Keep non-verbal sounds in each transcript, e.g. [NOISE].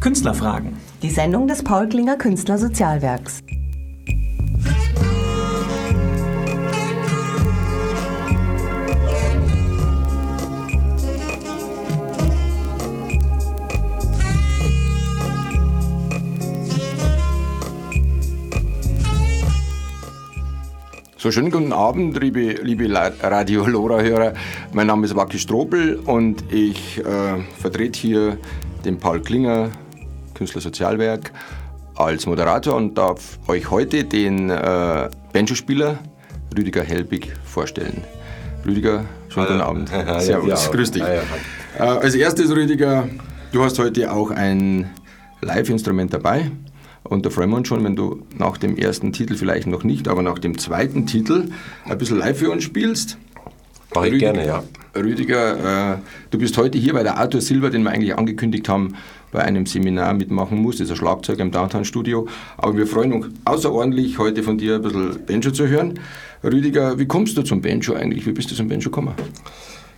Künstlerfragen. Die Sendung des Paul Klinger Künstler Sozialwerks. So, schönen guten Abend, liebe, liebe Radio Lora-Hörer. Mein Name ist Waki Strobel und ich äh, vertrete hier den Paul Klinger, Künstlersozialwerk, als Moderator und darf euch heute den äh, Banjo-Spieler Rüdiger Helbig vorstellen. Rüdiger, schönen guten Abend. [LAUGHS] Servus, ja, grüß dich. Äh, als erstes, Rüdiger, du hast heute auch ein Live-Instrument dabei. Und da freuen wir uns schon, wenn du nach dem ersten Titel vielleicht noch nicht, aber nach dem zweiten Titel ein bisschen live für uns spielst. Mach ich Rüdiger, gerne, ja. Rüdiger, äh, du bist heute hier, weil der Arthur Silber, den wir eigentlich angekündigt haben, bei einem Seminar mitmachen muss. Das ist ein Schlagzeuger im Downtown-Studio. Aber wir freuen uns außerordentlich, heute von dir ein bisschen Banjo zu hören. Rüdiger, wie kommst du zum Banjo eigentlich? Wie bist du zum Banjo gekommen?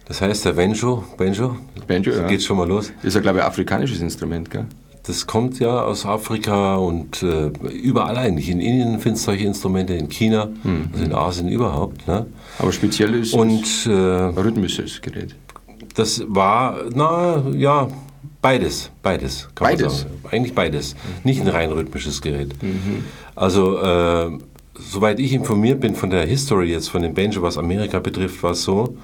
Das heißt, der Banjo, Banjo, Banjo ja. geht schon mal los. Das ist ja, glaube ich, ein afrikanisches Instrument, gell? Das kommt ja aus Afrika und äh, überall eigentlich. In Indien findest du solche Instrumente, in China, mhm. also in Asien überhaupt. Ne? Aber speziell ist und, es äh, rhythmisches Gerät. Das war, na ja, beides. Beides. beides? Eigentlich beides. Nicht ein rein rhythmisches Gerät. Mhm. Also, äh, soweit ich informiert bin von der History jetzt, von dem Banjo, was Amerika betrifft, war es so,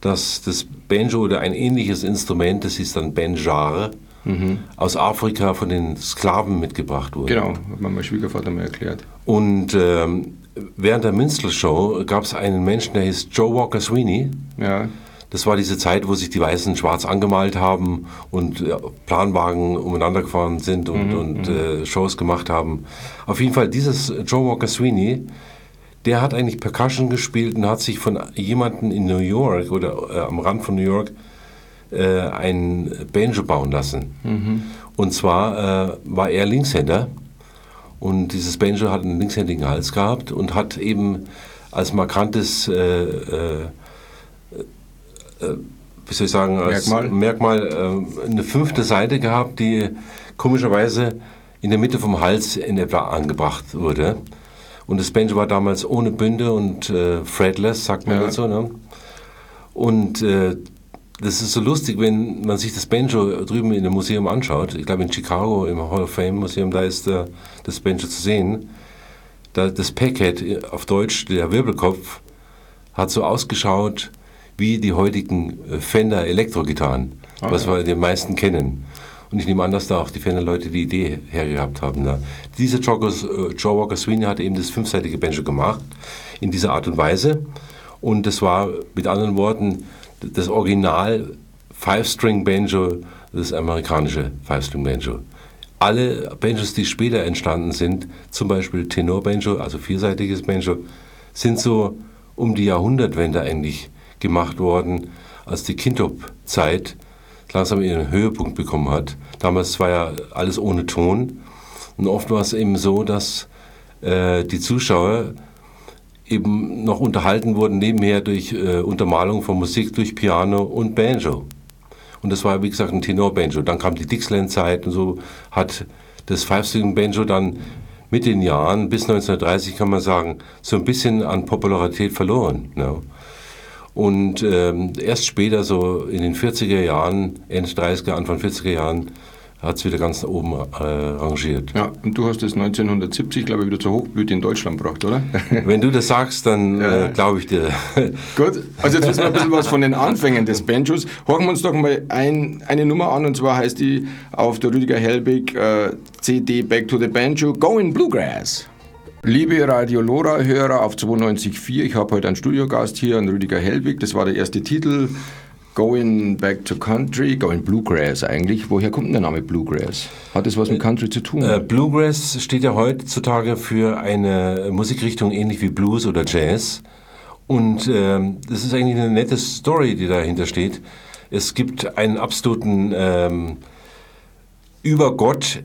dass das Banjo oder ein ähnliches Instrument, das ist dann Banjar, mhm. aus Afrika von den Sklaven mitgebracht wurde. Genau, hat mein Schwiegervater mir erklärt. Und ähm, während der Minstrel-Show gab es einen Menschen, der hieß Joe Walker Sweeney. Ja. Das war diese Zeit, wo sich die Weißen schwarz angemalt haben und ja, Planwagen umeinander gefahren sind und, mhm, und mhm. äh, Shows gemacht haben. Auf jeden Fall, dieses Joe Walker Sweeney, der hat eigentlich Percussion gespielt und hat sich von jemandem in New York oder äh, am Rand von New York äh, ein Banjo bauen lassen. Mhm. Und zwar äh, war er Linkshänder und dieses Banjo hat einen linkshändigen Hals gehabt und hat eben als markantes, äh, äh, äh wie soll ich sagen, als Merkmal, Merkmal äh, eine fünfte Seite gehabt, die komischerweise in der Mitte vom Hals in etwa angebracht wurde. Und das Banjo war damals ohne Bünde und fretless, sagt man ja. so. Ne? Und das ist so lustig, wenn man sich das Banjo drüben in dem Museum anschaut. Ich glaube in Chicago im Hall of Fame Museum, da ist äh, das Banjo zu sehen. Da, das Packhead auf Deutsch, der Wirbelkopf, hat so ausgeschaut wie die heutigen äh, Fender Elektrogitarren, ah, was ja. wir die meisten kennen. Und ich nehme an, dass da auch die Fender-Leute die Idee hergehabt haben. Da. Dieser Joe, äh, Joe Walker Sweeney hat eben das fünfseitige Banjo gemacht, in dieser Art und Weise. Und das war mit anderen Worten das Original Five-String-Banjo, das amerikanische Five-String-Banjo. Alle Banjos, die später entstanden sind, zum Beispiel Tenor-Banjo, also vierseitiges Banjo, sind so um die Jahrhundertwende eigentlich gemacht worden, als die Kintop-Zeit langsam ihren Höhepunkt bekommen hat. Damals war ja alles ohne Ton und oft war es eben so, dass äh, die Zuschauer eben noch unterhalten wurden nebenher durch äh, Untermalung von Musik durch Piano und Banjo. Und das war, wie gesagt, ein Tenor-Banjo. Dann kam die Dixieland-Zeit und so hat das Five-String-Banjo dann mit den Jahren, bis 1930 kann man sagen, so ein bisschen an Popularität verloren. Ne? Und ähm, erst später, so in den 40er Jahren, Ende 30er, Anfang 40er Jahren, hat es wieder ganz nach oben äh, rangiert. Ja, und du hast es 1970, glaube ich, wieder zur Hochblüte in Deutschland gebracht, oder? [LAUGHS] Wenn du das sagst, dann ja. äh, glaube ich dir. [LAUGHS] Gut, also jetzt wissen wir ein bisschen was von den Anfängen des Banjos. Horchen wir uns doch mal ein, eine Nummer an, und zwar heißt die auf der Rüdiger Helbig äh, CD Back to the Banjo Going Bluegrass. Liebe Radio Lora-Hörer auf 92.4, ich habe heute einen Studiogast hier, einen Rüdiger Helbig. Das war der erste Titel Going Back to Country, Going Bluegrass eigentlich. Woher kommt denn der Name Bluegrass? Hat das was mit Country zu tun? Äh, Bluegrass steht ja heutzutage für eine Musikrichtung ähnlich wie Blues oder Jazz. Und äh, das ist eigentlich eine nette Story, die dahinter steht. Es gibt einen absoluten ähm, Übergott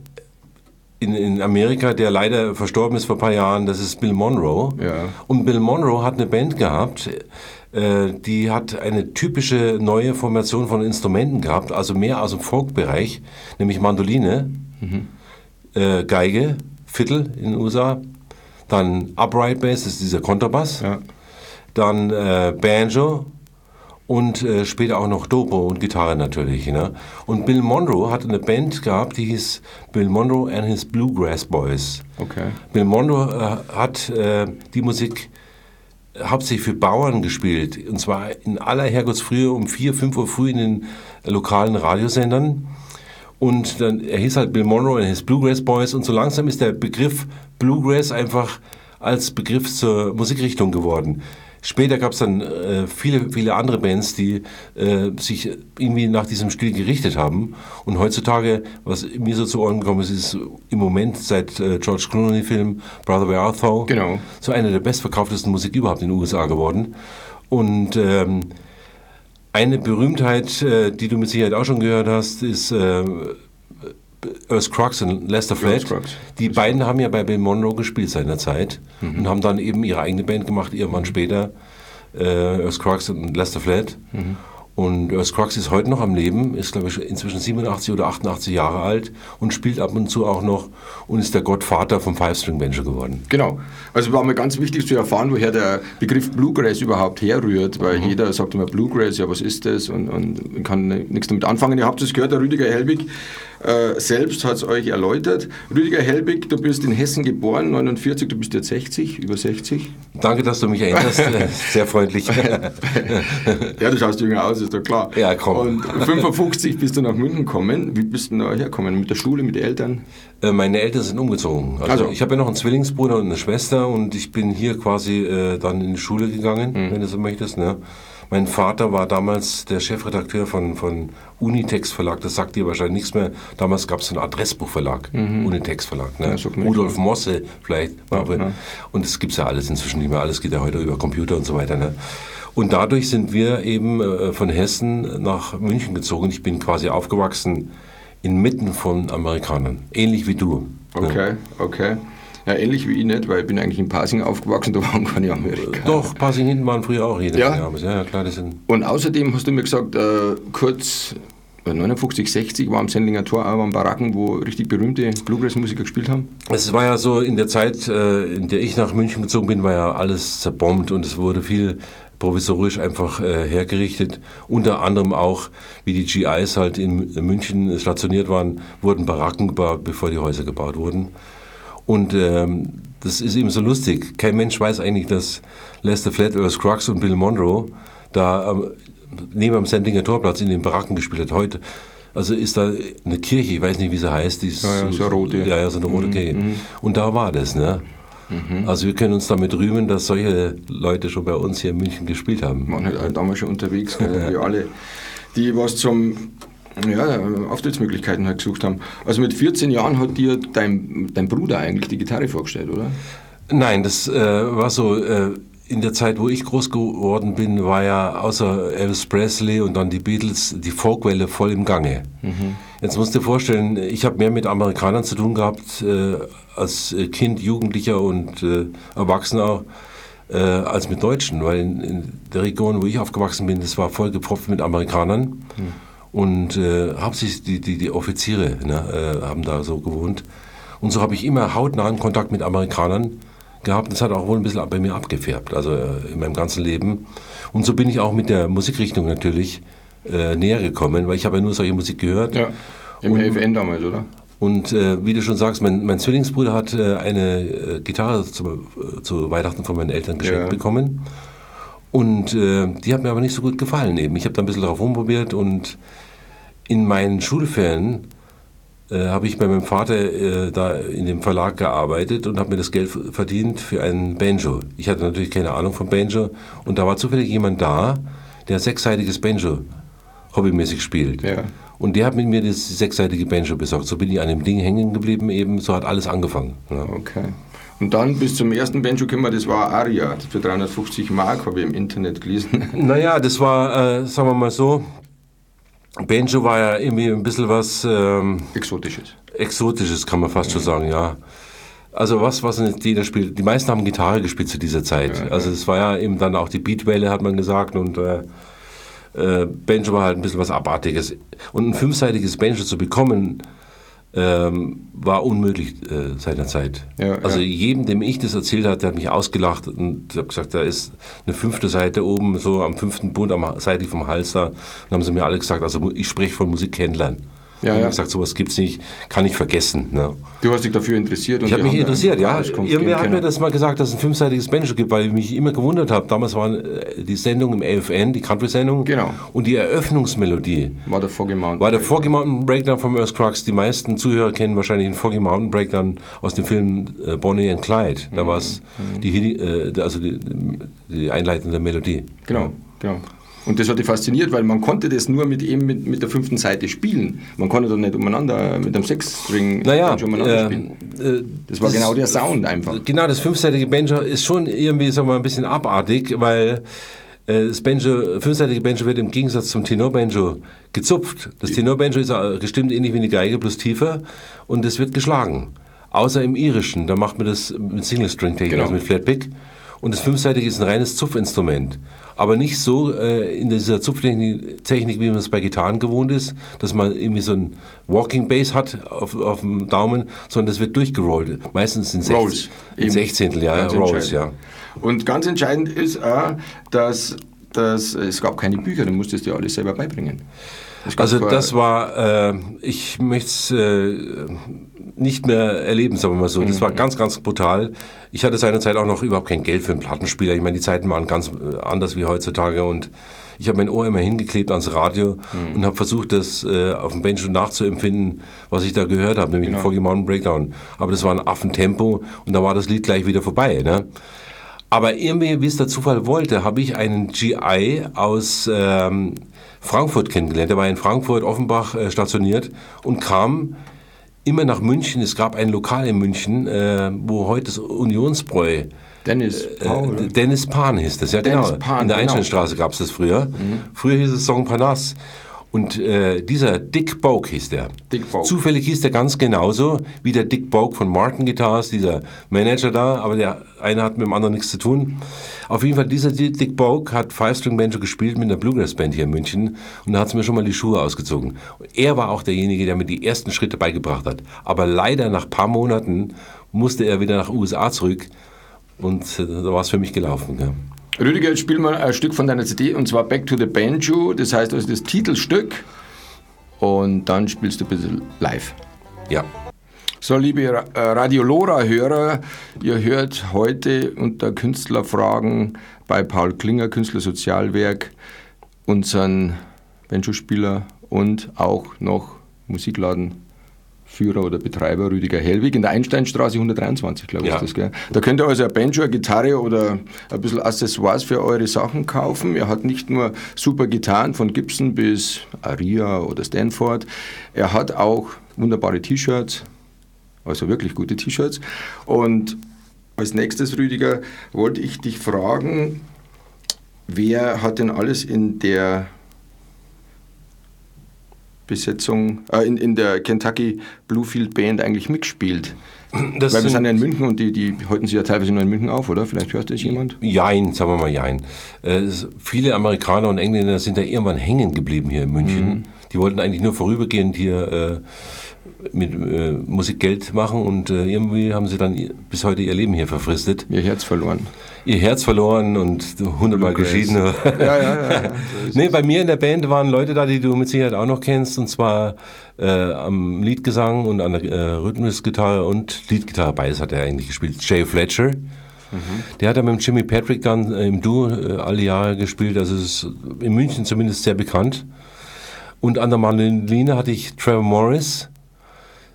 in, in Amerika, der leider verstorben ist vor ein paar Jahren, das ist Bill Monroe. Ja. Und Bill Monroe hat eine Band gehabt, die hat eine typische neue Formation von Instrumenten gehabt, also mehr aus dem Folkbereich, nämlich Mandoline, äh, Geige, Viertel in den USA, dann Upright Bass, das ist dieser Kontrabass, Ja. dann äh, Banjo und äh, später auch noch Dobro und Gitarre natürlich. Ne? Und Bill Monroe hatte eine Band gehabt, die hieß Bill Monroe and his Bluegrass Boys. Okay. Bill Monroe äh, hat äh, die Musik hauptsächlich für Bauern gespielt. Und zwar in aller Herrgottsfrühe um 4, 5 Uhr früh in den lokalen Radiosendern. Und dann, er hieß halt Bill Monroe and his Bluegrass Boys. Und so langsam ist der Begriff Bluegrass einfach als Begriff zur Musikrichtung geworden. Später gab es dann äh, viele, viele andere Bands, die äh, sich irgendwie nach diesem Stil gerichtet haben. Und heutzutage, was mir so zu Ohren gekommen ist, ist im Moment seit äh, George Clooney-Film Brother Where Art Thou Genau. so eine der bestverkauftesten Musik überhaupt in den USA geworden. Und ähm, eine Berühmtheit, äh, die du mit Sicherheit auch schon gehört hast, ist äh, Earth Crux und Lester Crux. Die beiden haben ja bei Bill Monroe gespielt seinerzeit und haben dann eben ihre eigene Band gemacht, irgendwann später. Äh, Earth Crux und Lester Flatt. Und Earth Crux ist heute noch am Leben, ist glaube ich inzwischen 87 oder 88 Jahre alt und spielt ab und zu auch noch und ist der Gottvater vom Five-String-Banjo geworden. Genau. Also war mir ganz wichtig zu erfahren, woher der Begriff Bluegrass überhaupt herrührt, weil jeder sagt immer Bluegrass, ja, was ist das? Und, und kann nichts damit anfangen. Ihr habt es gehört, der Rüdiger Helbig äh, selbst hat es euch erläutert. Rüdiger Helbig, du bist in Hessen geboren, 49, du bist jetzt 60, über 60. Danke, dass du mich erinnerst. Äh, [LAUGHS] Sehr freundlich. [LAUGHS] Ja, du schaust jünger aus, ist doch klar. Ja, komm. Und 55 bist du nach München gekommen. Wie bist du da hergekommen? Mit der Schule, mit den Eltern? Äh, Meine Eltern sind umgezogen. Also, Also. ich habe ja noch einen Zwillingsbruder und eine Schwester und ich bin hier quasi äh, dann in die Schule gegangen, wenn du so möchtest. Ne? Mein Vater war damals der Chefredakteur von, von Unitex Verlag, das sagt dir wahrscheinlich nichts mehr. Damals gab es einen Adressbuchverlag, Unitex Verlag. Ne? Ja, Rudolf Mosse vielleicht. Ja, ja. Und das gibt's ja alles inzwischen nicht mehr. Alles geht ja heute über Computer und so weiter. Ne? Und dadurch sind wir eben äh, von Hessen nach München gezogen. Ich bin quasi aufgewachsen inmitten von Amerikanern. Ähnlich wie du. Okay, okay. Ja, ähnlich wie ich nicht, weil ich bin eigentlich in Pasing aufgewachsen, [LAUGHS] da waren keine Amerikaner. Doch, Passing hinten waren früher auch jede Ja? Ja, ja, klar, das sind. Und außerdem hast du mir gesagt, äh, kurz äh, 59, 60 war am Sendlinger Tor auch waren Baracken, wo richtig berühmte Bluegrass-Musiker gespielt haben. Es war ja so, in der Zeit, äh, in der ich nach München gezogen bin, war ja alles zerbombt und es wurde viel provisorisch einfach äh, hergerichtet. Unter anderem auch, wie die GIs halt in München stationiert waren, wurden Baracken gebaut, bevor die Häuser gebaut wurden. Und ähm, das ist eben so lustig. Kein Mensch weiß eigentlich, dass Lester Flatt, Earl Crux und Bill Monroe da ähm, neben am Sendlinger Torplatz in den Baracken gespielt hat. Heute, also ist da eine Kirche, ich weiß nicht, wie sie heißt. Die ist Ja, ja, so eine rote. Ja, ja, so eine rote Kirche. Und da war das, ne? Also wir können uns damit rühmen, dass solche Leute schon bei uns hier in München gespielt haben. waren halt alle damals schon unterwegs, gell, [LAUGHS] wie alle, die was zum ja, Auftrittsmöglichkeiten halt gesucht haben. Also mit 14 Jahren hat dir dein, dein Bruder eigentlich die Gitarre vorgestellt, oder? Nein, das äh, war so, äh, in der Zeit, wo ich groß geworden bin, war ja außer Elvis Presley und dann die Beatles die Folkwelle voll im Gange. Jetzt musst du dir vorstellen, ich habe mehr mit Amerikanern zu tun gehabt, äh, als äh, Kind, Jugendlicher und äh, Erwachsener äh, als mit Deutschen, weil in, in der Region, wo ich aufgewachsen bin, das war voll gepropft mit Amerikanern. Und äh, hauptsächlich die, die, die Offiziere ne, äh, haben da so gewohnt. Und so habe ich immer hautnahen Kontakt mit Amerikanern gehabt. Das hat auch wohl ein bisschen bei mir abgefärbt, also äh, in meinem ganzen Leben. Und so bin ich auch mit der Musikrichtung natürlich äh, näher gekommen, weil ich habe ja nur solche Musik gehört. Ja. Im FN damals, oder? Und äh, wie du schon sagst, mein, mein Zwillingsbruder hat äh, eine äh, Gitarre zu, äh, zu Weihnachten von meinen Eltern geschenkt Ja. bekommen. Und die hat mir aber nicht so gut gefallen eben. Ich habe da ein bisschen drauf rumprobiert und in meinen Schulferien äh, habe ich bei meinem Vater äh, da in dem Verlag gearbeitet und habe mir das Geld verdient für einen Banjo. Ich hatte natürlich keine Ahnung von Banjo und da war zufällig jemand da, der sechsseitiges Banjo hobbymäßig spielt. Ja. Und der hat mit mir das sechsseitige Banjo besorgt. So bin ich an dem Ding hängen geblieben eben, so hat alles angefangen. Ja. Okay. Und dann bis zum ersten Banjo gekommen, das war Aria. Für 350 Mark habe ich im Internet gelesen. [LAUGHS] Naja, das war, äh, sagen wir mal so, Banjo war ja irgendwie ein bisschen was ähm, Exotisches. Exotisches, kann man fast schon sagen, ja. Also was, was nicht jeder spielt. Die meisten haben Gitarre gespielt zu dieser Zeit. also es war ja eben dann auch die Beatwelle, hat man gesagt, und äh, äh, Banjo war halt ein bisschen was Abartiges. Und ein fünfseitiges Banjo zu bekommen, ähm, war unmöglich äh, seinerzeit. Ja, also ja. jedem, dem ich das erzählt habe, der hat mich ausgelacht und hat gesagt, da ist eine fünfte Seite oben, so am fünften Bund, am seitlich vom Hals da. Und haben sie mir alle gesagt, also ich spreche von Musikhändlern. Ja, und ja. gesagt, sowas gibt's nicht, kann ich vergessen. Ne? Du hast dich dafür interessiert. und Ich habe die mich interessiert, ja. Irgendwer hat mir das mal gesagt, dass es ein fünfseitiges Banjo gibt, weil ich mich immer gewundert habe. Damals war äh, die Sendung im AFN, die Country-Sendung. Genau. Und die Eröffnungsmelodie War der Foggy Mountain. war der Foggy Mountain Breakdown vom Earth Crux. Die meisten Zuhörer kennen wahrscheinlich den Foggy Mountain Breakdown aus dem Film äh, Bonnie and Clyde. Da war es die, Hidi- äh, also die, die einleitende Melodie. Genau, genau. Und das hat dich fasziniert, weil man konnte das nur mit eben mit, mit der fünften Seite spielen. Man konnte doch nicht umeinander mit einem Sechsstring Naja, schon umeinander äh, spielen. äh, Das war genau der Sound einfach. Genau, das fünfseitige Banjo ist schon irgendwie, sagen wir mal, ein bisschen abartig, weil äh, das Banjo, fünfseitige Banjo wird im Gegensatz zum Tenorbanjo gezupft. Das Tenorbanjo ist äh, gestimmt ähnlich wie eine Geige, bloß tiefer und es wird geschlagen. Außer im Irischen, da macht man das mit Single-String-Technik, Genau. also mit Flatpick. Und das fünfseitige ist ein reines Zupfinstrument. Aber nicht so äh, in dieser Zupftechnik, Technik, wie man es bei Gitarren gewohnt ist, dass man irgendwie so ein Walking Bass hat auf, auf dem Daumen, sondern das wird durchgerollt. Meistens in, Rolls. In. Sechzehntel, ja, Rolls, ja. Und ganz entscheidend ist auch, dass, dass es gab keine Bücher, du musstest dir alles selber beibringen. Gab Also zwar- das war, äh, ich möchte es äh, nicht mehr erleben, sagen wir mal so. Das Mhm. war ganz, ganz brutal. Ich hatte seinerzeit auch noch überhaupt kein Geld für einen Plattenspieler. Ich meine, die Zeiten waren ganz äh, anders wie heutzutage und ich habe mein Ohr immer hingeklebt ans Radio Mhm. und habe versucht, das äh, auf dem Banjo nachzuempfinden, was ich da gehört habe, nämlich Genau. den Foggy Mountain Breakdown. Aber das war ein Affentempo und da war das Lied gleich wieder vorbei. Ne? Aber irgendwie, wie es der Zufall wollte, habe ich einen GI aus ähm, Frankfurt kennengelernt. Der war in Frankfurt, Offenbach äh, stationiert und kam immer nach München. Es gab ein Lokal in München, äh, wo heute das Unionsbräu Dennis Paul. äh, Dennis Pan hieß das, ja Dennis genau. Pan, In der genau. Einsteinstraße gab es das früher. Früher hieß es Song Panas. Und äh, dieser Dick Boak hieß der. Dick Boak. Zufällig hieß der ganz genauso wie der Dick Boak von Martin Guitars, dieser Manager da, aber der eine hat mit dem anderen nichts zu tun. Auf jeden Fall, dieser Dick Boak hat Five-String-Banjo gespielt mit einer Bluegrass-Band hier in München und da hat es mir schon mal die Schuhe ausgezogen. Er war auch derjenige, der mir die ersten Schritte beigebracht hat. Aber leider nach ein paar Monaten musste er wieder nach USA zurück und äh, da war es für mich gelaufen. Ja. Rüdiger, jetzt spielen wir ein Stück von deiner CD und zwar Back to the Banjo, das heißt also das Titelstück. Und dann spielst du ein bisschen live. ja. So, liebe äh, Radio Lora-Hörer, ihr hört heute unter Künstlerfragen bei Paul Klinger, Künstlersozialwerk, unseren Banjo-Spieler und auch noch Musikladenführer oder Betreiber Rüdiger Hellwig in der Einsteinstraße 123, glaube ich, Ja. ist das, gell? Da könnt ihr also ein Banjo, eine Gitarre oder ein bisschen Accessoires für eure Sachen kaufen. Er hat nicht nur super Gitarren von Gibson bis Aria oder Stanford, er hat auch wunderbare T-Shirts, also wirklich gute T-Shirts. Und als nächstes, Rüdiger, wollte ich dich fragen, wer hat denn alles in der Besetzung, äh, in, in der Kentucky Bluefield Band eigentlich mitgespielt? Das Weil wir sind- ja in München und die, die halten sich ja teilweise nur in München auf, oder? Vielleicht hört das jemand? Jein, sagen wir mal Jein. Äh, viele Amerikaner und Engländer sind da irgendwann hängen geblieben hier in München. Mhm. Die wollten eigentlich nur vorübergehend hier äh, mit äh, Musik Geld machen und äh, irgendwie haben sie dann bis heute ihr Leben hier verfristet. Ihr Herz verloren. Ihr Herz verloren und hundertmal geschieden. Ja, ja, ja. ja. [LAUGHS] Nee, bei mir in der Band waren Leute da, die du mit Sicherheit auch noch kennst, und zwar äh, am Liedgesang und an der äh, Rhythmusgitarre und Leadgitarre, beides hat er eigentlich gespielt. Jay Fletcher. Der hat ja mit Jimmy Patrick dann äh, im Duo äh, alle Jahre gespielt, also ist in München zumindest sehr bekannt. Und an der Mandoline hatte ich Trevor Morris.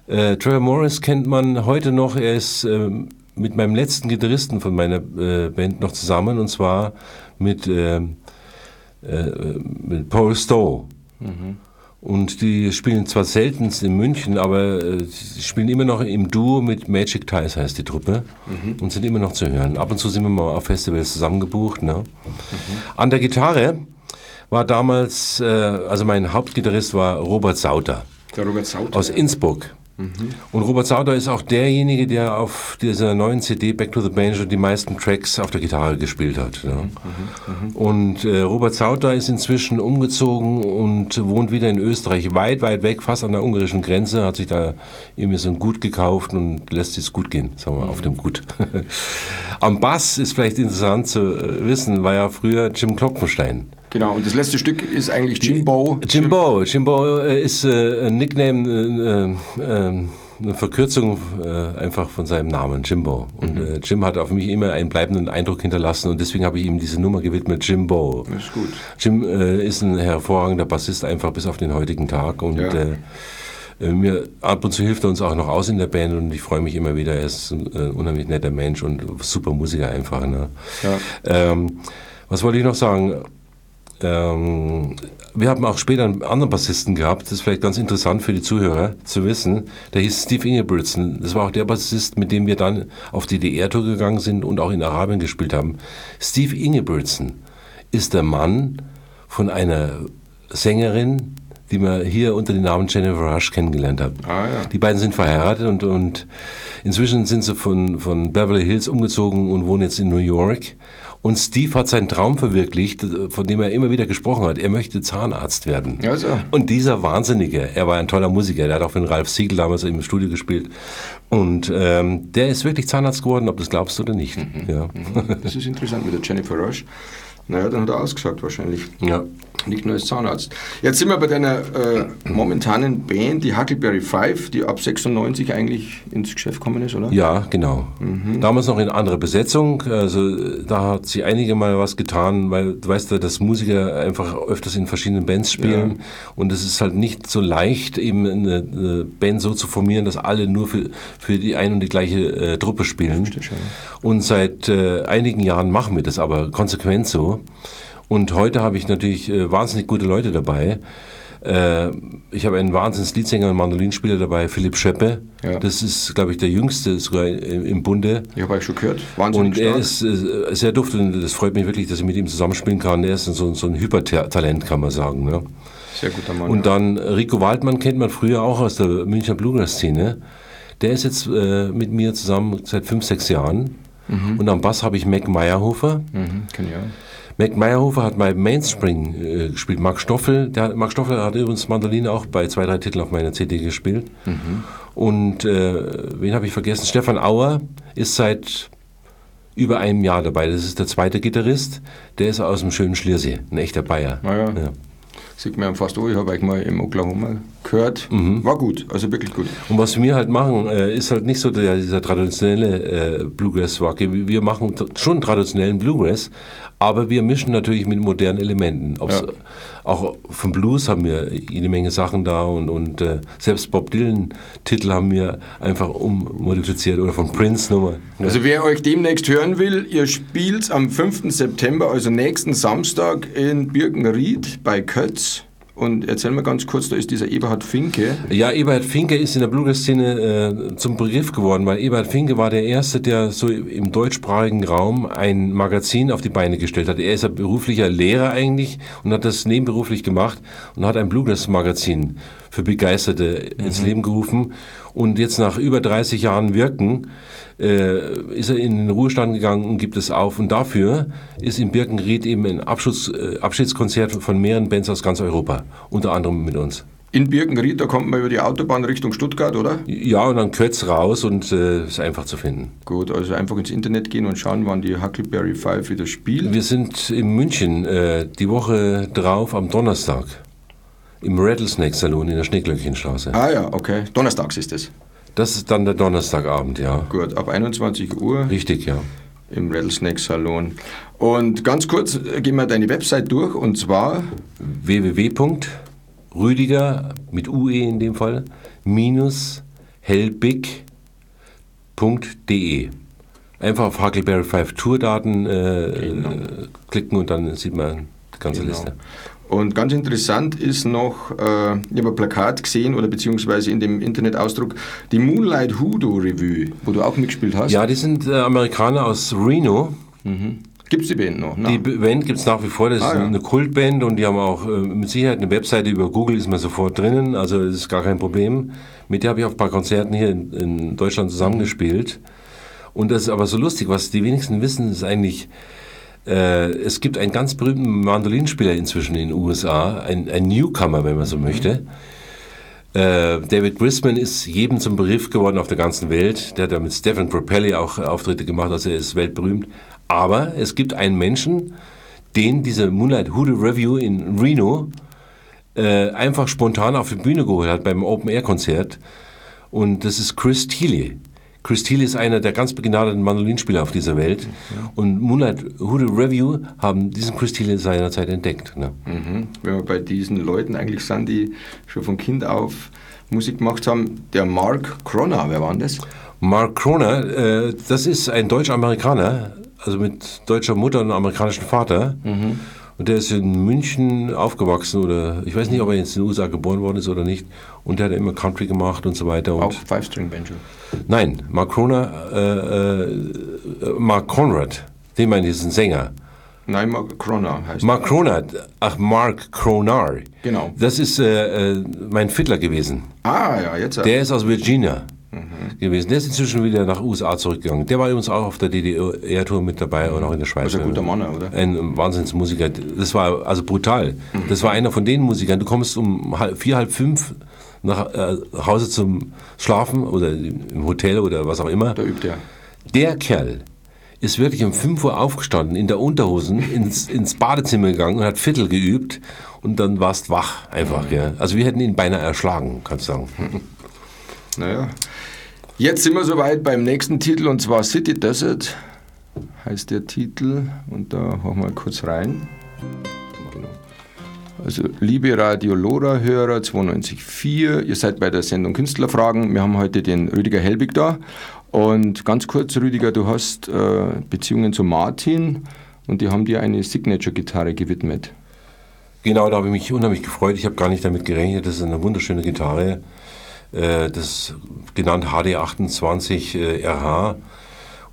Äh, Trevor Morris kennt man heute noch, er ist ähm, mit meinem letzten Gitarristen von meiner äh, Band noch zusammen, und zwar mit, ähm, äh, mit Paul Stowe. Und die spielen zwar seltenst in München, aber äh, sie spielen immer noch im Duo mit Magic Ties, heißt die Truppe, und sind immer noch zu hören. Ab und zu sind wir mal auf Festivals zusammengebucht. Ne? An der Gitarre war damals, äh, also mein Hauptgitarrist war Robert Sauter Der Robert Sauter. aus Innsbruck. Und Robert Sauter ist auch derjenige, der auf dieser neuen CD Back to the Banjo die meisten Tracks auf der Gitarre gespielt hat. Ja. Und äh, Robert Sauter ist inzwischen umgezogen und wohnt wieder in Österreich, weit, weit weg, fast an der ungarischen Grenze, hat sich da irgendwie so ein Gut gekauft und lässt es gut gehen, sagen wir, auf dem Gut. [LAUGHS] Am Bass ist vielleicht interessant zu äh, wissen, war ja früher Jim Klopfenstein. Genau, und das letzte Stück ist eigentlich Jimbo. Jimbo. Jimbo äh, ist äh, ein Nickname, äh, äh, eine Verkürzung einfach von seinem Namen, Jimbo. Und äh, Jim hat auf mich immer einen bleibenden Eindruck hinterlassen und deswegen habe ich ihm diese Nummer gewidmet, Jimbo. Das ist gut. Jim ist ein hervorragender Bassist, einfach bis auf den heutigen Tag. Und Ja. mir ab und zu hilft er uns auch noch aus in der Band und ich freue mich immer wieder. Er ist ein unheimlich netter Mensch und super Musiker einfach. Ne? Ja. Ähm, was wollte ich noch sagen? Ähm, wir haben auch später einen anderen Bassisten gehabt, das ist vielleicht ganz interessant für die Zuhörer zu wissen. Der hieß Steve Ingebrigtsen. Das war auch der Bassist, mit dem wir dann auf die DR-Tour gegangen sind und auch in Arabien gespielt haben. Steve Ingebrigtsen ist der Mann von einer Sängerin, die man hier unter dem Namen Jennifer Rush kennengelernt hat. Ah, ja. Die beiden sind verheiratet und, und inzwischen sind sie von, von Beverly Hills umgezogen und wohnen jetzt in New York. Und Steve hat seinen Traum verwirklicht, von dem er immer wieder gesprochen hat. Er möchte Zahnarzt werden. Ja, so. Und dieser Wahnsinnige, er war ein toller Musiker, der hat auch für den Ralf Siegel damals im Studio gespielt. Und ähm, der ist wirklich Zahnarzt geworden, ob du das glaubst oder nicht. Ja. Das ist interessant mit der Jennifer Rush. Naja, dann hat er ausgesagt wahrscheinlich. ja. Nicht nur als Zahnarzt. Jetzt sind wir bei deiner äh, momentanen Band, die Huckleberry Five, die ab 96 eigentlich ins Geschäft gekommen ist, oder? Ja, genau. Damals noch in anderer Besetzung. Also da hat sich einige mal was getan, weil du weißt ja, dass Musiker einfach öfters in verschiedenen Bands spielen und es ist halt nicht so leicht, eben eine, eine Band so zu formieren, dass alle nur für, für die ein und die gleiche äh, Truppe spielen. Und seit äh, einigen Jahren machen wir das aber konsequent so. Und heute habe ich natürlich äh, wahnsinnig gute Leute dabei. Äh, ich habe einen wahnsinns Leadsänger und Mandolinspieler dabei, Philipp Schöppe. Ja. Das ist, glaube ich, der jüngste sogar im Bunde. Ich habe euch schon gehört. Wahnsinnig Und er stark. ist äh, sehr duftet und das freut mich wirklich, dass ich mit ihm zusammenspielen kann. Er ist so, so ein Hypertalent, kann man sagen. Ne? Sehr guter Mann. Und dann Rico Waldmann kennt man früher auch aus der Münchner Bluegrass-Szene. Der ist jetzt äh, mit mir zusammen seit fünf, sechs Jahren. Und am Bass habe ich Mac Meyerhofer. Mhm, ja. Mac Meyerhofer hat bei Mainspring äh, gespielt. Mark Stoffel, der, hat- Mark Stoffel hat übrigens Mandoline auch bei zwei, drei Titeln auf meiner CD gespielt. Und äh, wen habe ich vergessen? Stefan Auer ist seit über einem Jahr dabei. Das ist der zweite Gitarrist. Der ist aus dem schönen Schliersee, ein echter Bayer. Ah ja. Sieht man fast an, ich habe euch mal im Oklahoma gehört. Mhm. War gut, also wirklich gut. Und was wir halt machen, äh, ist halt nicht so der, dieser traditionelle äh, Bluegrass-Wacke. Wir machen schon traditionellen Bluegrass, aber wir mischen natürlich mit modernen Elementen. Ja. Auch vom Blues haben wir jede Menge Sachen da und, und äh, selbst Bob Dylan-Titel haben wir einfach ummodifiziert oder von Prince nochmal. Also wer euch demnächst hören will, ihr spielt am 5. September, also nächsten Samstag in Birkenried bei Kötz. Und erzähl mal ganz kurz, da ist dieser Eberhard Finke. Ja, Eberhard Finke ist in der Bluegrass-Szene äh, zum Begriff geworden, weil Eberhard Finke war der Erste, der so im deutschsprachigen Raum ein Magazin auf die Beine gestellt hat. Er ist ein beruflicher Lehrer eigentlich und hat das nebenberuflich gemacht und hat ein Bluegrass-Magazin für Begeisterte ins Leben gerufen. Und jetzt nach über 30 Jahren Wirken äh, ist er in den Ruhestand gegangen und gibt es auf. Und dafür ist in Birkenried eben ein Abschluss, äh, Abschiedskonzert von mehreren Bands aus ganz Europa, unter anderem mit uns. In Birkenried, da kommt man über die Autobahn Richtung Stuttgart, oder? Ja, und dann Kötz raus und äh, ist einfach zu finden. Gut, also einfach ins Internet gehen und schauen, wann die Huckleberry Five wieder spielt. Wir sind in München äh, die Woche drauf am Donnerstag im Rattlesnake Saloon in der Schneeglöckchenstraße. Ah ja, okay. Donnerstags ist es. Das ist dann der Donnerstagabend, ja. Gut, ab 21 Uhr Richtig, ja. im Rattlesnake Salon. Und ganz kurz äh, gehen wir deine Website durch und zwar www.rüdiger mit UE in dem Fall minus hellbig.de Einfach auf Huckleberry 5 Tourdaten äh, äh, klicken und dann sieht man die ganze Genau. Liste. Und ganz interessant ist noch, äh, ich habe ein Plakat gesehen oder beziehungsweise in dem Internetausdruck die Moonlight Hoodoo Revue, wo du auch mitgespielt hast. Ja, die sind äh, Amerikaner aus Reno. Gibt es die Band noch? Die Band gibt es nach wie vor, das ah, ist ja. eine Kultband und die haben auch äh, mit Sicherheit eine Webseite über Google, ist man sofort drinnen, also das ist gar kein Problem. Mit der habe ich auf ein paar Konzerten hier in, in Deutschland zusammengespielt. Und das ist aber so lustig, was die wenigsten wissen, ist eigentlich, es gibt einen ganz berühmten Mandolinspieler inzwischen in den USA, ein, ein Newcomer, wenn man so möchte. Äh, David Grisman ist jedem zum Begriff geworden auf der ganzen Welt. Der hat ja mit Stephen Propelli auch Auftritte gemacht, also er ist weltberühmt. Aber es gibt einen Menschen, den diese Moonlight Hoodoo Review in Reno äh, einfach spontan auf die Bühne geholt hat beim Open-Air-Konzert. Und das ist Chris Thiele. Chris Thiele ist einer der ganz begnadeten Mandolinspieler auf dieser Welt. Ja. Und Moonlight Hoodoo Review haben diesen Chris Thiele seinerzeit entdeckt. Ne? Mhm. Wenn wir bei diesen Leuten eigentlich sind, die schon von Kind auf Musik gemacht haben, der Mark Croner, wer war denn das? Mark Croner, äh, das ist ein Deutsch-Amerikaner, also mit deutscher Mutter und amerikanischem Vater. Mhm. Und der ist in München aufgewachsen oder ich weiß nicht, ob er jetzt in den USA geboren worden ist oder nicht. Und der hat immer Country gemacht und so weiter. Auch Five-String-Banjo? Nein, Mark Croner, äh, äh, Mark Conrad, den meine ich, ist ein Sänger. Nein, Mark Croner heißt Mark Croner, ach, Mark Cronar. Genau. Das ist äh, äh, mein Fiddler gewesen. Ah, ja, jetzt. Der ist aus Virginia mhm. gewesen. Der ist inzwischen wieder nach USA zurückgegangen. Der war übrigens auch auf der DDR-Tour mit dabei und auch in der Schweiz. Das ist ein guter Mann, oder? Ein Wahnsinnsmusiker. Das war also brutal. Mhm. Das war einer von den Musikern. Du kommst um halb, vier, halb fünf nach äh, Hause zum Schlafen oder im Hotel oder was auch immer. Da übt er. Der Kerl ist wirklich um 5 Uhr aufgestanden, in der Unterhosen, ins, ins Badezimmer gegangen und hat Viertel geübt und dann warst wach einfach. Mhm. Ja. Also wir hätten ihn beinahe erschlagen, kannst du sagen. Naja, Jetzt sind wir soweit beim nächsten Titel und zwar City Desert heißt der Titel und da hauen wir kurz rein. Also liebe Radio Lora Hörer 92.4, ihr seid bei der Sendung Künstlerfragen. Wir haben heute den Rüdiger Helbig da und ganz kurz Rüdiger, du hast äh, Beziehungen zu Martin und die haben dir eine Signature-Gitarre gewidmet. Genau, da habe ich mich unheimlich gefreut. Ich habe gar nicht damit gerechnet. Das ist eine wunderschöne Gitarre. Äh, das genannt HD28 RH. Äh,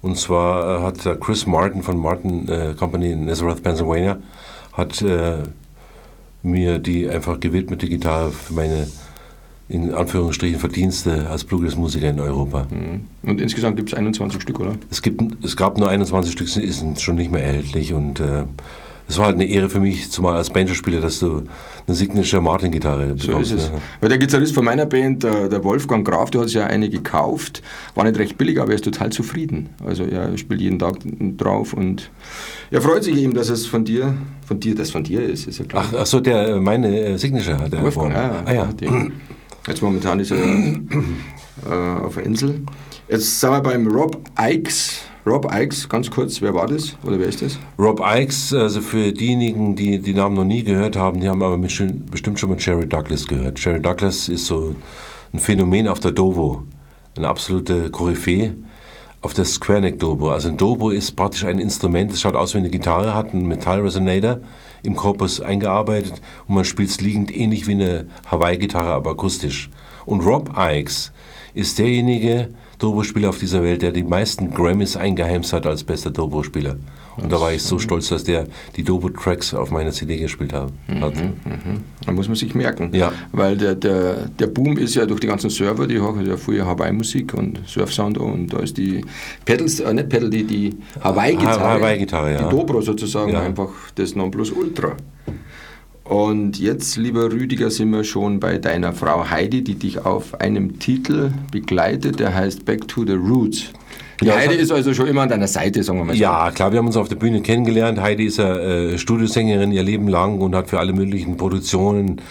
Und zwar äh, hat Chris Martin von Martin Company in Nazareth, Pennsylvania, hat mir die einfach gewidmete Gitarre für meine in Anführungsstrichen Verdienste als Bluegrass-Musiker in Europa. Mhm. Und insgesamt gibt es 21 Stück, oder? Es, gibt, es gab nur 21 Stück, sind schon nicht mehr erhältlich und äh, es war halt eine Ehre für mich, zumal als Banjo-Spieler, dass du eine Signature Martin-Gitarre bekommst. So ist es. Ja. Weil der Gitarrist von meiner Band, der Wolfgang Graf, der hat sich ja eine gekauft, war nicht recht billig, aber er ist total zufrieden. Also er spielt jeden Tag drauf und er freut sich eben, dass es von dir, von dir, das von dir ist, ist ja klar. Ach, ach so, der äh, meine äh, Signature hat er. Wolfgang, ja, ah, ja. Jetzt momentan ist er äh, auf der Insel. Jetzt sind wir beim Rob Ikes Rob Ikes, ganz kurz, wer war das oder wer ist das? Rob Ikes, also für diejenigen, die die Namen noch nie gehört haben, die haben aber bestimmt schon mal Jerry Douglas gehört. Jerry Douglas ist so ein Phänomen auf der Dovo, eine absolute Koryphäe auf der Square Neck Dobro. Also ein Dobro ist praktisch ein Instrument, das schaut aus wie eine Gitarre, hat einen Metallresonator im Korpus eingearbeitet und man spielt es liegend ähnlich wie eine Hawaii-Gitarre, aber akustisch. Und Rob Ikes ist derjenige, Turbo-Spieler auf dieser Welt, der die meisten Grammys eingeheimst hat als bester Turbo-Spieler. Und da war ich so stolz, dass der die Turbo-Tracks auf meiner CD gespielt hat. Mhm, mhm. Da muss man sich merken. Ja. Weil der, der, der Boom ist ja durch die ganzen Server, die haben ja früher Hawaii-Musik und Surf-Sound und da ist die Pedals, äh, nicht Pedal, die, die Hawaii-Gitarre, Hawaii ja. die Dobro sozusagen, ja. einfach das Nonplusultra. Und jetzt, lieber Rüdiger, sind wir schon bei deiner Frau Heidi, die dich auf einem Titel begleitet, der heißt Back to the Roots. Die ja, Heidi ist also schon immer an deiner Seite, sagen wir mal so. Ja, klar, wir haben uns auf der Bühne kennengelernt. Heidi ist ja äh, Studiosängerin ihr Leben lang und hat für alle möglichen Produktionen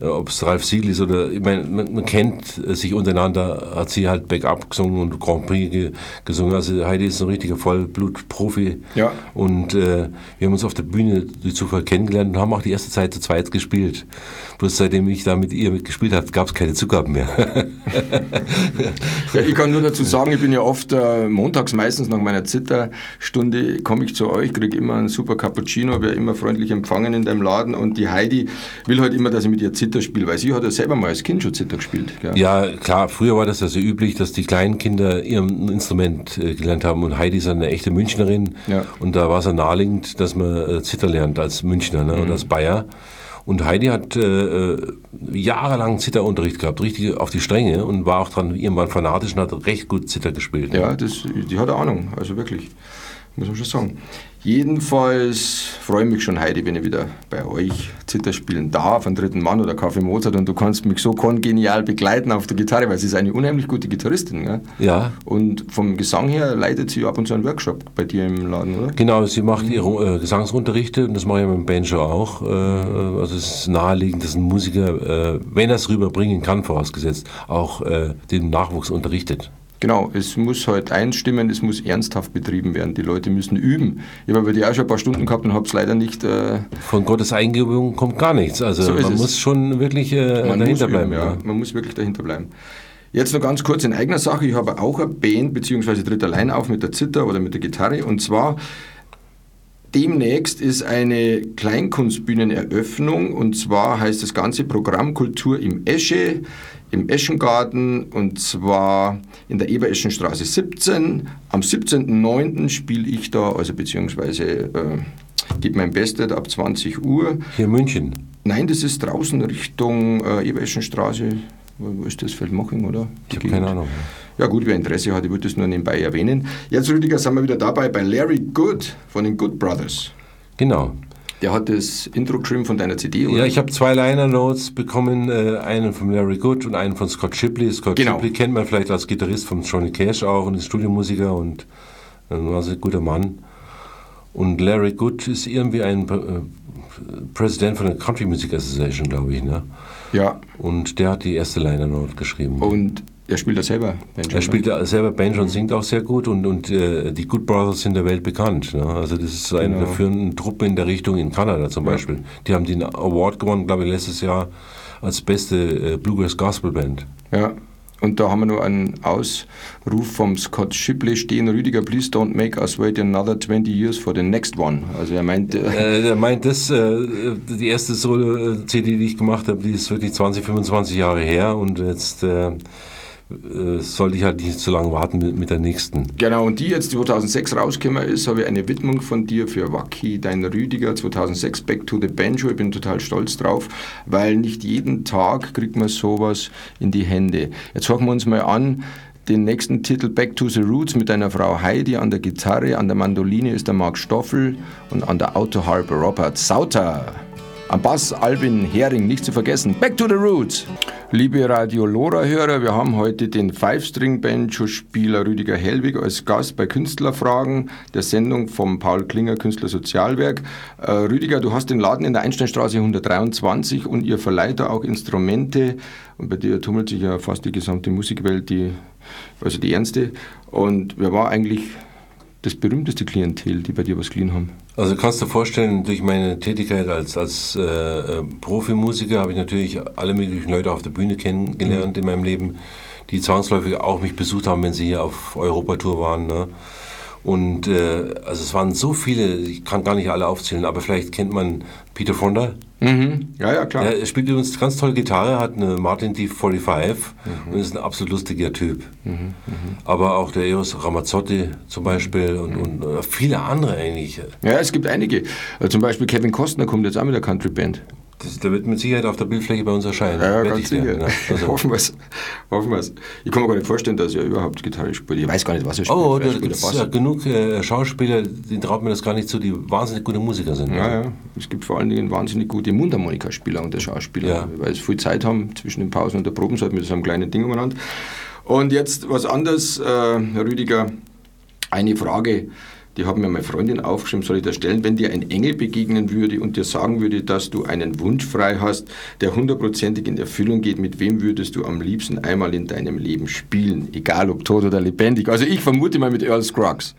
ob es Ralf Siegel ist oder, ich meine, man, man, kennt sich untereinander, hat sie halt Backup gesungen und Grand Prix ge, gesungen. Also Heidi ist ein richtiger Vollblut-Profi. Ja. Und äh, wir haben uns auf der Bühne durch Zufall kennengelernt und haben auch die erste Zeit zu zweit gespielt. Bloß seitdem ich da mit ihr gespielt habe, gab es keine Zugaben mehr. ja, [LAUGHS] ich kann nur dazu sagen, ich bin ja oft äh, montags meistens nach meiner Zitterstunde komme ich zu euch, kriege immer einen super Cappuccino, werde immer freundlich empfangen in deinem Laden und die Heidi will halt immer, dass ich mit ihr zitter Zitterspiel? Weil sie hat ja selber mal als Kind schon Zitter gespielt. Gell? Ja, klar, früher war das ja so üblich, dass die kleinen Kinder ihr Instrument äh, gelernt haben und Heidi ist eine echte Münchnerin ja. und da war es ja naheliegend, dass man äh, Zitter lernt als Münchner ne, mhm. und als Bayer. Und Heidi hat äh, äh, jahrelang Zitterunterricht gehabt, richtig auf die Stränge und war auch dran irgendwann fanatisch und hat recht gut Zitter gespielt. Ja, das, die hat Ahnung, also wirklich, muss man schon sagen. Jedenfalls freue ich mich schon heute, wenn ich wieder bei euch Zitter spielen darf, einen dritten Mann oder Kaffee Mozart und du kannst mich so kongenial begleiten auf der Gitarre, weil sie ist eine unheimlich gute Gitarristin. Gell? Ja. Und vom Gesang her leitet sie ab und zu einen Workshop bei dir im Laden, oder? Genau, sie macht ihre äh, Gesangsunterrichte und das mache ich mit dem Banjo auch. Äh, also es ist naheliegend, dass ein Musiker, äh, wenn er es rüberbringen kann, vorausgesetzt, auch äh, den Nachwuchs unterrichtet. Genau, es muss halt einstimmen, es muss ernsthaft betrieben werden. Die Leute müssen üben. Ich habe bei dir auch schon ein paar Stunden gehabt und habe es leider nicht. Äh Von Gottes Eingebung kommt gar nichts. Also so man es. muss schon wirklich äh, man dahinter üben, bleiben. Ja. ja. Man muss wirklich dahinter bleiben. Jetzt noch ganz kurz in eigener Sache. Ich habe auch eine Band, beziehungsweise tritt allein auf mit der Zither oder mit der Gitarre. Und zwar demnächst ist eine Kleinkunstbühneneröffnung. Und zwar heißt das ganze Programm Kultur im Esche im Eschengarten und zwar in der Ebereschenstraße 17. Am 17.09. spiele ich da, also beziehungsweise äh, gebe mein Bestes ab 20 Uhr. Hier in München? Nein, das ist draußen Richtung äh, Ebereschenstraße. Wo ist das? Feldmoching, oder? Die ich habe keine Ahnung. Ja gut, wer Interesse hat, ich würde das nur nebenbei erwähnen. Jetzt, Rüdiger, sind wir wieder dabei bei Larry Good von den Good Brothers. Genau. Der hat das Intro geschrieben von deiner CD, oder? Ja, ich habe zwei Liner Notes bekommen, äh, einen von Larry Good und einen von Scott Shipley. Scott genau. Shipley kennt man vielleicht als Gitarrist von Johnny Cash auch und ist Studiomusiker und ein war ein guter Mann. Und Larry Good ist irgendwie ein äh, Präsident von der Country Music Association, glaube ich, ne? Ja. Und der hat die erste Liner Note geschrieben. Und er spielt ja selber Banjo. Er spielt ja selber Banjo und singt auch sehr gut und, und äh, die Good Brothers sind der Welt bekannt. Ne? Also das ist eine genau. der führenden Truppen in der Richtung in Kanada zum Beispiel. Ja. Die haben den Award gewonnen, glaube ich, letztes Jahr als beste äh, Bluegrass Gospel Band. Ja. Und da haben wir noch einen Ausruf vom Scott Shipley stehen, Rüdiger, please don't make us wait another 20 years for the next one. Also er meint... Äh, er meint das, äh, die erste Solo-CD, die ich gemacht habe, die ist wirklich 20, 25 Jahre her und jetzt... Äh, äh, sollte ich halt nicht zu lange warten mit, der nächsten. Genau, und die jetzt 2006 rausgekommen ist, habe ich eine Widmung von dir für Wacky, dein Rüdiger 2006, Back to the Banjo. Ich bin total stolz drauf, weil nicht jeden Tag kriegt man sowas in die Hände. Jetzt schauen wir uns mal an, den nächsten Titel Back to the Roots mit deiner Frau Heidi an der Gitarre, an der Mandoline ist der Mark Stoffel und an der Autoharpe Robert Sauter. Am Bass Albin Hering, nicht zu vergessen. Back to the Roots! Liebe Radio Lora-Hörer, wir haben heute den Five-String-Banjo-Spieler Rüdiger Hellwig als Gast bei Künstlerfragen der Sendung vom Paul Klinger Künstler Sozialwerk. Äh, Rüdiger, du hast den Laden in der Einsteinstraße 123 und ihr verleiht da auch Instrumente und bei dir tummelt sich ja fast die gesamte Musikwelt, die, also die ernste. Und wer war eigentlich das berühmteste Klientel, die bei dir was geliehen haben? Also kannst du dir vorstellen, durch meine Tätigkeit als, als äh, äh, Profimusiker habe ich natürlich alle möglichen Leute auf der Bühne kennengelernt mhm. in meinem Leben, die zwangsläufig auch mich besucht haben, wenn sie hier auf Europatour waren. Ne? Und äh, also es waren so viele, ich kann gar nicht alle aufzählen, aber vielleicht kennt man Peter Fonda. Mhm. Ja, ja, klar. Er spielt übrigens ganz toll Gitarre, hat eine Martin D45 mhm. und ist ein absolut lustiger Typ. Mhm. mhm. Aber auch der Eros Ramazzotti zum Beispiel und, und, äh, viele andere eigentlich. Ja, es gibt einige. Äh, zum Beispiel Kevin Costner kommt jetzt auch mit der Country Band. Das, der wird mit Sicherheit auf der Bildfläche bei uns erscheinen. Ja, ganz sicher. Ja. Also. [LAUGHS] Hoffen wir es. Hoffen wir's. Ich kann mir gar nicht vorstellen, dass er überhaupt Gitarre spielt. Ich weiß gar nicht, was er spielt. Oh, da gibt es ja genug äh, Schauspieler, denen traut mir das gar nicht zu, die wahnsinnig gute Musiker sind. Ja, ja. Es gibt vor allen Dingen wahnsinnig gute Mundharmonikaspieler und Schauspieler, ja. weil sie viel Zeit haben zwischen den Pausen und der Probenzeit mit so einem kleinen Ding umeinander. Und jetzt was anderes, äh, Herr Rüdiger, eine Frage die haben mir meine Freundin aufgeschrieben, soll ich da stellen, wenn dir ein Engel begegnen würde und dir sagen würde, dass du einen Wunsch frei hast, der hundertprozentig in Erfüllung geht, mit wem würdest du am liebsten einmal in deinem Leben spielen, egal ob tot oder lebendig? Also ich vermute mal mit Earl Scruggs.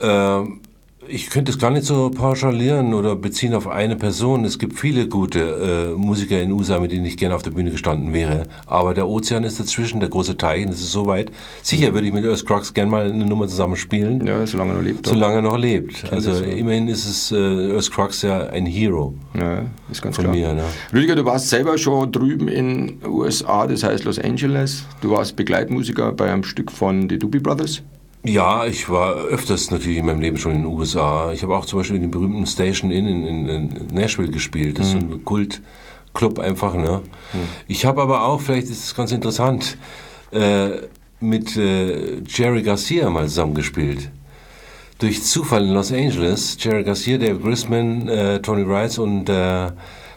Ähm, Ich könnte es gar nicht so pauschalieren oder beziehen auf eine Person. Es gibt viele gute äh, Musiker in USA, mit denen ich gerne auf der Bühne gestanden wäre. Aber der Ozean ist dazwischen, der große Teich, das ist so weit. Sicher würde ich mit Earth Crux gerne mal eine Nummer zusammen spielen. Ja, solange er noch lebt. Solange er noch lebt. Also immerhin ist es äh, Earth Crux ja ein Hero. Ja, ist ganz Von klar. mir, ne? Rüdiger, du warst selber schon drüben in USA, das heißt Los Angeles. Du warst Begleitmusiker bei einem Stück von The Doobie Brothers. Ja, ich war öfters natürlich in meinem Leben schon in den USA. Ich habe auch zum Beispiel in dem berühmten Station Inn in, in, in Nashville gespielt. Das ist so ein Kultclub einfach. Ne? Ich habe aber auch, vielleicht ist es ganz interessant, äh, mit äh, Jerry Garcia mal zusammengespielt. Durch Zufall in Los Angeles, Jerry Garcia, Dave Grisman, äh, Tony Rice und äh,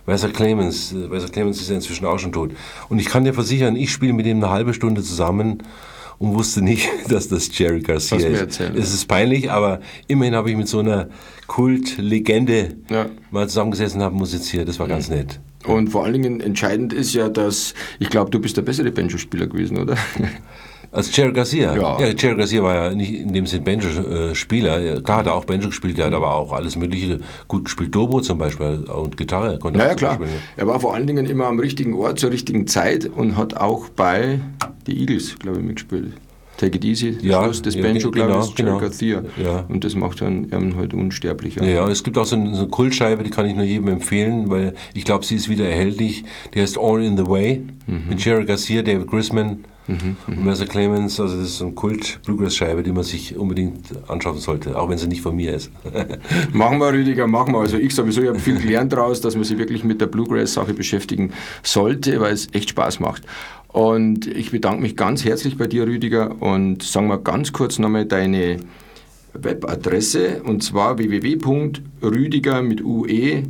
Weiser Clemens. Äh, Weiser Clemens ist ja inzwischen auch schon tot. Und ich kann dir versichern, ich spiele mit ihm eine halbe Stunde zusammen und wusste nicht, [LAUGHS] dass das Jerry Garcia ist. erzählt, Es ist peinlich, aber immerhin habe ich mit so einer Kultlegende Ja. mal zusammengesessen und habe musiziert. Das war ganz nett. Und vor allen Dingen entscheidend ist ja, dass, ich glaube, du bist der bessere Banjo-Spieler gewesen, oder? [LAUGHS] Als Jerry Garcia? Ja. Jerry Garcia war ja nicht in dem Sinn Banjo-Spieler. Ja, Klar hat er auch Banjo gespielt, der hat aber auch alles Mögliche gut gespielt. Dobro zum Beispiel und Gitarre. Konnte Ja, er ja, auch klar. spielen. Er war vor allen Dingen immer am richtigen Ort zur richtigen Zeit und hat auch bei die Eagles, glaube ich, mitgespielt. Take it easy, das Ja, Schluss des ja, Banjo, glaube genau, ich, ist Jerry genau. Garcia. Ja. Und das macht dann ihn halt unsterblicher. Ja, es gibt auch so eine, so eine Kultscheibe, die kann ich nur jedem empfehlen, weil ich glaube, sie ist wieder erhältlich. Die heißt All in the Way mit Jerry Garcia, David Grisman und Mercer Clemens. Also das ist so eine Kult-Bluegrass-Scheibe, die man sich unbedingt anschaffen sollte, auch wenn sie nicht von mir ist. [LAUGHS] Machen wir, Rüdiger, machen wir. Also ich sowieso, ich habe viel gelernt daraus, dass man sich wirklich mit der Bluegrass-Sache beschäftigen sollte, weil es echt Spaß macht. Und ich bedanke mich ganz herzlich bei dir, Rüdiger, und sagen wir ganz kurz nochmal deine Webadresse, und zwar www.rüdiger mit UE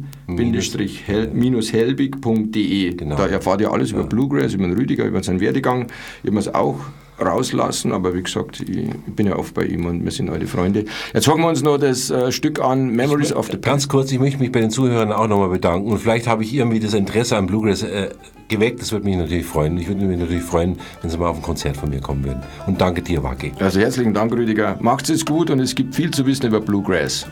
helbig.de. Genau. Da erfahrt ihr alles über Bluegrass, über den Rüdiger, über seinen Werdegang. Ich habe es auch rauslassen, aber wie gesagt, ich bin ja oft bei ihm und wir sind alte Freunde. Jetzt hören wir uns noch das äh, Stück an, Memories of the Past. Ganz kurz, ich möchte mich bei den Zuhörern auch nochmal bedanken und vielleicht habe ich irgendwie das Interesse am Bluegrass äh, geweckt. Das würde mich natürlich freuen. Ich würde mich natürlich freuen, wenn Sie mal auf ein Konzert von mir kommen würden. Und danke dir, Waki. Also herzlichen Dank, Rüdiger. Macht's es gut und es gibt viel zu wissen über Bluegrass.